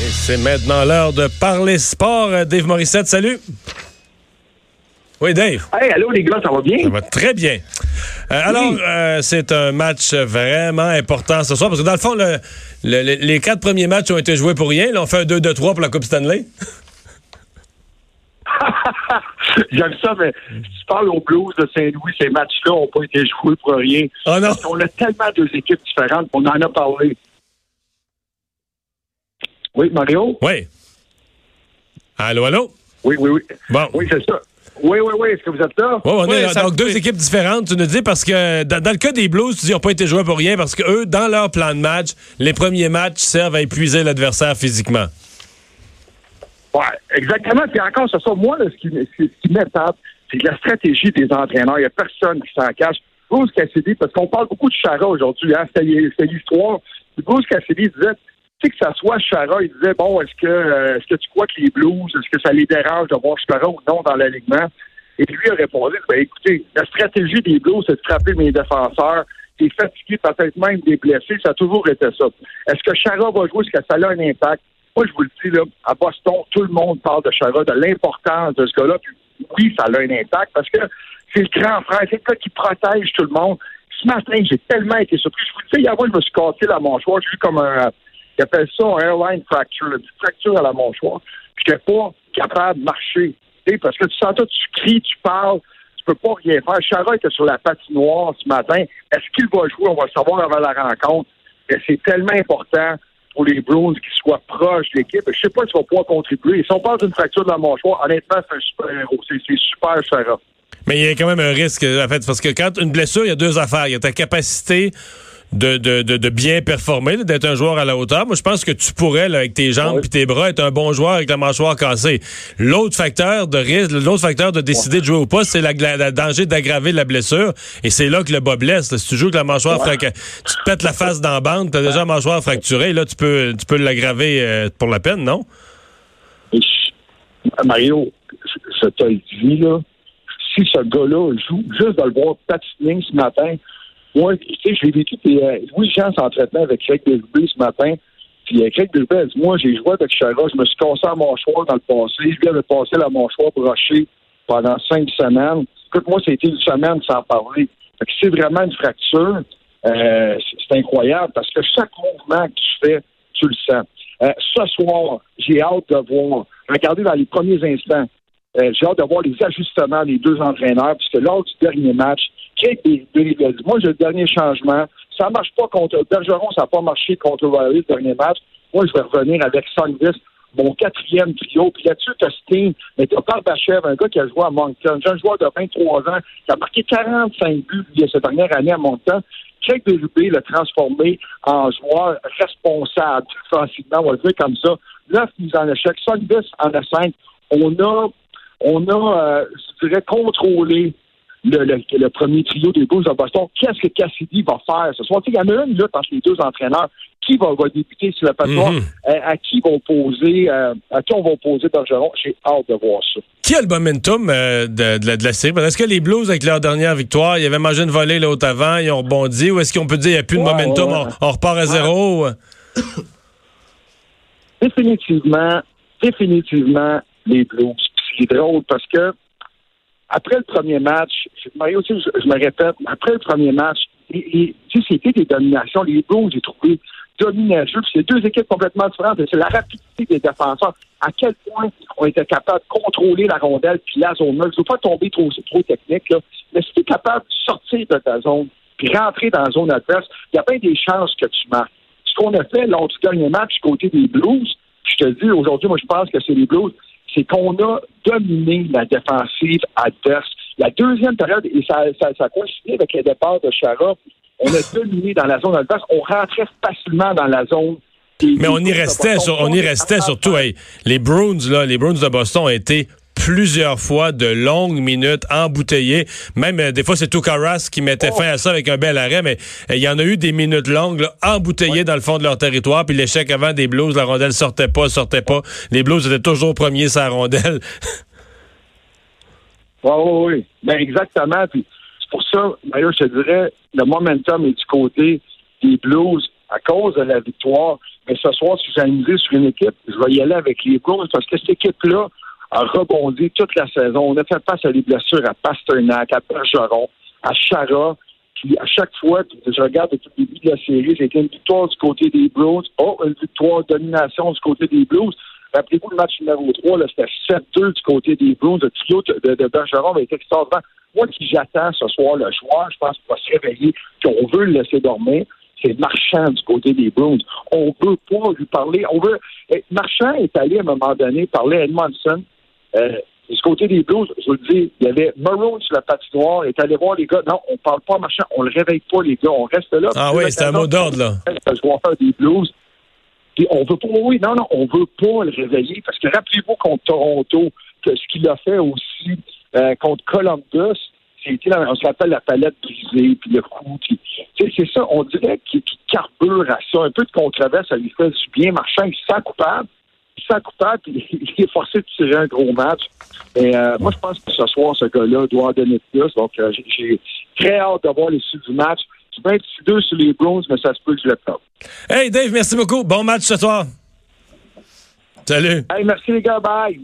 Et c'est maintenant l'heure de parler sport. Euh, Dave Morissette, salut. Oui, Dave. Hey, allô les gars, ça va bien? Ça va très bien. Euh, alors, euh, c'est un match vraiment important ce soir parce que dans le fond, le, le- les quatre premiers matchs ont été joués pour rien. Là, on fait un 2-2-3 pour la Coupe Stanley. J'aime ça, mais si tu parles aux Blues de Saint-Louis, ces matchs-là n'ont pas été joués pour rien. Oh non! Parce qu'on a tellement deux équipes différentes qu'on en a parlé. Oui, Mario? Oui. Allô, allô? Oui, oui, oui. Bon. Oui, c'est ça. Oui, oui, oui. Est-ce que vous êtes là? Ouais, on Oui, est donc deux fait- équipes différentes, tu nous dis, parce que dans, dans le cas des Blues, tu dis qu'ils n'ont pas été joués pour rien parce que eux, dans leur plan de match, les premiers matchs servent à épuiser l'adversaire physiquement. Oui, exactement. Puis encore, c'est ça. Moi, là, ce qui, ce qui m'étape, c'est la stratégie des entraîneurs. Il n'y a personne qui s'en cache. Bruce Cassidy, parce qu'on parle beaucoup de Chara aujourd'hui, hein, c'était l'histoire. Bruce Cassidy disait, tu sais que ça soit Chara, il disait, bon, est-ce que euh, est-ce que tu crois que les Blues, est-ce que ça les dérange de voir Chara ou non dans l'alignement? Et lui a répondu, ben écoutez, la stratégie des Blues, c'est de frapper mes défenseurs. T'es fatigué, peut-être même des blessés, ça a toujours été ça. Est-ce que Chara va jouer? Est-ce que ça a un impact? Moi, je vous le dis, là, à Boston, tout le monde parle de Chara, de l'importance de ce gars-là. Puis oui, ça a un impact parce que c'est le grand frère, c'est le gars qui protège tout le monde. Ce matin, j'ai tellement été surpris. Je vous le dis, hier, moi, je me suis cassé la mâchoire. J'ai vu comme un, ils appellent ça un airline fracture, une fracture à la mâchoire. J'étais pas capable de marcher. Parce que tu sens toi, tu cries, tu parles, tu peux pas rien faire. Chara était sur la patinoire ce matin. Est-ce qu'il va jouer? On va le savoir avant la rencontre. C'est tellement important pour les Bruins qu'ils soient proches de l'équipe. Je sais pas s'il va pouvoir contribuer. Si on parle d'une fracture de la mâchoire, honnêtement, c'est un super héros. C'est super, Chara. Mais il y a quand même un risque, en fait, parce que quand une blessure, il y a deux affaires. Il y a ta capacité de, de, de, de bien performer, d'être un joueur à la hauteur. Moi, je pense que tu pourrais, là, avec tes jambes Oui. et tes bras, être un bon joueur avec la mâchoire cassée. L'autre facteur de risque, l'autre facteur de décider de jouer ou pas, c'est la, la- le danger d'aggraver la blessure. Et c'est là que le bas blesse. là. Si tu joues avec la mâchoire fraca- tu te pètes la face dans la bande, t'as déjà la mâchoire fracturée, là, tu peux, tu peux l'aggraver euh, pour la peine, non? Mario, je- je te le dis, là, si ce gars-là joue, juste de le voir patiner ce matin, moi, tu sais, j'ai vécu, puis euh, Louis-Jean s'entretenait avec Craig Delubé ce matin, puis euh, Craig Delubé a dit, moi, j'ai joué avec Chara, je me suis cassé la mâchoire dans le passé, lui avait passé la mâchoire brochée pendant cinq semaines. Écoute, moi, c'était une semaine sans parler. C'est vraiment une fracture. Euh, c'est- c'est incroyable parce que chaque mouvement que tu fais, tu le sens. Euh, ce soir, j'ai hâte de voir. Regardez dans les premiers instants. euh, j'ai hâte de voir les ajustements des deux entraîneurs, puisque lors du dernier match, David a dit Moi, j'ai le dernier changement. Ça marche pas contre Bergeron, ça n'a pas marché contre Riley le dernier match. Moi, je vais revenir avec Songvis, mon quatrième trio. Puis là-dessus, tu as Steen, mais tu as Barbachev, un gars qui a joué à Moncton, un joueur de 23 ans, qui a marqué 45 buts lui, cette dernière année à Moncton. Craig Berube l'a transformé en joueur responsable, facilement, on va le dire comme ça. Neuf mises en échec, Songvis en a cinq. On a, on a, euh, je dirais, contrôlé le, le, le premier trio des Bulls de Boston. Qu'est-ce que Cassidy va faire ce soir? Il y en a une lutte entre les deux entraîneurs. Qui va, va débuter sur la patinoire? Mhm. Euh, à qui vont poser, euh, à qui on va poser Bergeron? J'ai hâte de voir ça. Qui a le momentum euh, de, de la, de la série? Est-ce que les Blues, avec leur dernière victoire, ils avaient mangé une volée l'autre avant, ils ont rebondi, ou est-ce qu'on peut dire qu'il n'y a plus de Ouais, momentum, ouais. On, on repart à zéro? définitivement, définitivement les Blues. C'est drôle parce que après le premier match, je, me répète, après le premier match, les- tu sais, c'était des dominations. Les Blues, j'ai trouvé. Puis C'est deux équipes complètement différentes. C'est la rapidité des défenseurs. À quel point on était capable de contrôler la rondelle puis la zone neutre. Je veux pas tomber trop, trop technique, là, mais si tu es capable de sortir de ta zone puis rentrer dans la zone adverse, il y a bien des chances que tu marques. Ce qu'on a fait lors du dernier match du côté des Blues, je te dis aujourd'hui, moi je pense que c'est les Blues, c'est qu'on a dominé la défensive adverse. La deuxième période, et ça, ça, ça a coïncidé avec le départ de Chara, on a dominé dans la zone adverse. On rentrait facilement dans la zone Mais on y restait, sur, on y restait surtout. les Bruins, là, les Bruins de Boston ont été plusieurs fois de longues minutes embouteillées. Même euh, des fois, c'est Toukaras qui mettait fin à ça avec un bel arrêt, mais euh, il y en a eu des minutes longues embouteillées dans le fond de leur territoire. Puis l'échec avant des Blues, la rondelle sortait pas, sortait pas. Les Blues étaient toujours premiers sur la rondelle. oui, oui, oui. Ben, exactement. Puis c'est pour ça, d'ailleurs, je te dirais, le momentum est du côté des Blues à cause de la victoire. Mais ce soir, si j'ai misé sur une équipe, je vais y aller avec les Blues parce que cette équipe-là, a rebondi toute la saison. On a fait face à des blessures à Pasternak, à Bergeron, à Chara. Puis à chaque fois, je regarde depuis le début de la série, c'était une victoire du côté des Blues. Oh, une victoire domination du côté des Blues. Rappelez-vous le match numéro 3, c'était 7-2 du côté des Blues. Le trio de, Bergeron avait été extraordinaire. Moi qui j'attends ce soir le joueur, je pense qu'il va se réveiller, qu'on veut le laisser dormir c'est Marchand du côté des Bruins. On veut pas lui parler. On veut. Eh, Marchand est allé à un moment donné parler à Edmondson euh, du côté des Blues, je vous le dis, il y avait Maroon sur la patinoire, il est allé voir les gars. Non, on parle pas machin, on le réveille pas, les gars, on reste là. Ah oui, c'est un mot d'ordre, là. faire des Blues. Puis on veut pas, oui, non, non, on veut pas le réveiller, parce que rappelez-vous contre Toronto, que ce qu'il a fait aussi euh, contre Columbus, c'était, on se rappelle la palette brisée, puis le coup, puis, c'est ça, on dirait qu'il carbure à ça. Un peu de controverse, ça lui fait du bien, marchand, il se sent coupable sans coupable, il est forcé de tirer un gros match. Mais euh, moi, je pense que ce soir, ce gars-là doit en donner plus. Donc, euh, j'ai très hâte de voir les suites du match. Tu peux être 2 sur les Browns, mais ça se peut que je le fasse. Hey, Dave, merci beaucoup. Bon match ce soir. Salut. Hey, merci les gars. Bye.